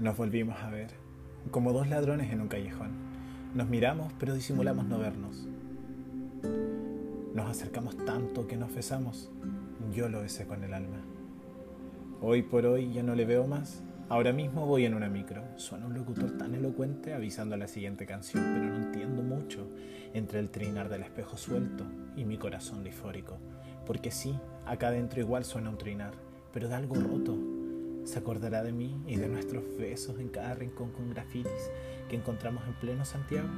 Nos volvimos a ver, como dos ladrones en un callejón. Nos miramos, pero disimulamos no vernos. Nos acercamos tanto que nos besamos. Yo lo besé con el alma. Hoy por hoy ya no le veo más. Ahora mismo voy en una micro. Suena un locutor tan elocuente avisando la siguiente canción, pero no entiendo mucho entre el trinar del espejo suelto y mi corazón difórico. Porque sí, acá adentro igual suena un trinar, pero de algo roto. Se acordará de mí y de nuestros besos en cada rincón con grafitis que encontramos en pleno Santiago.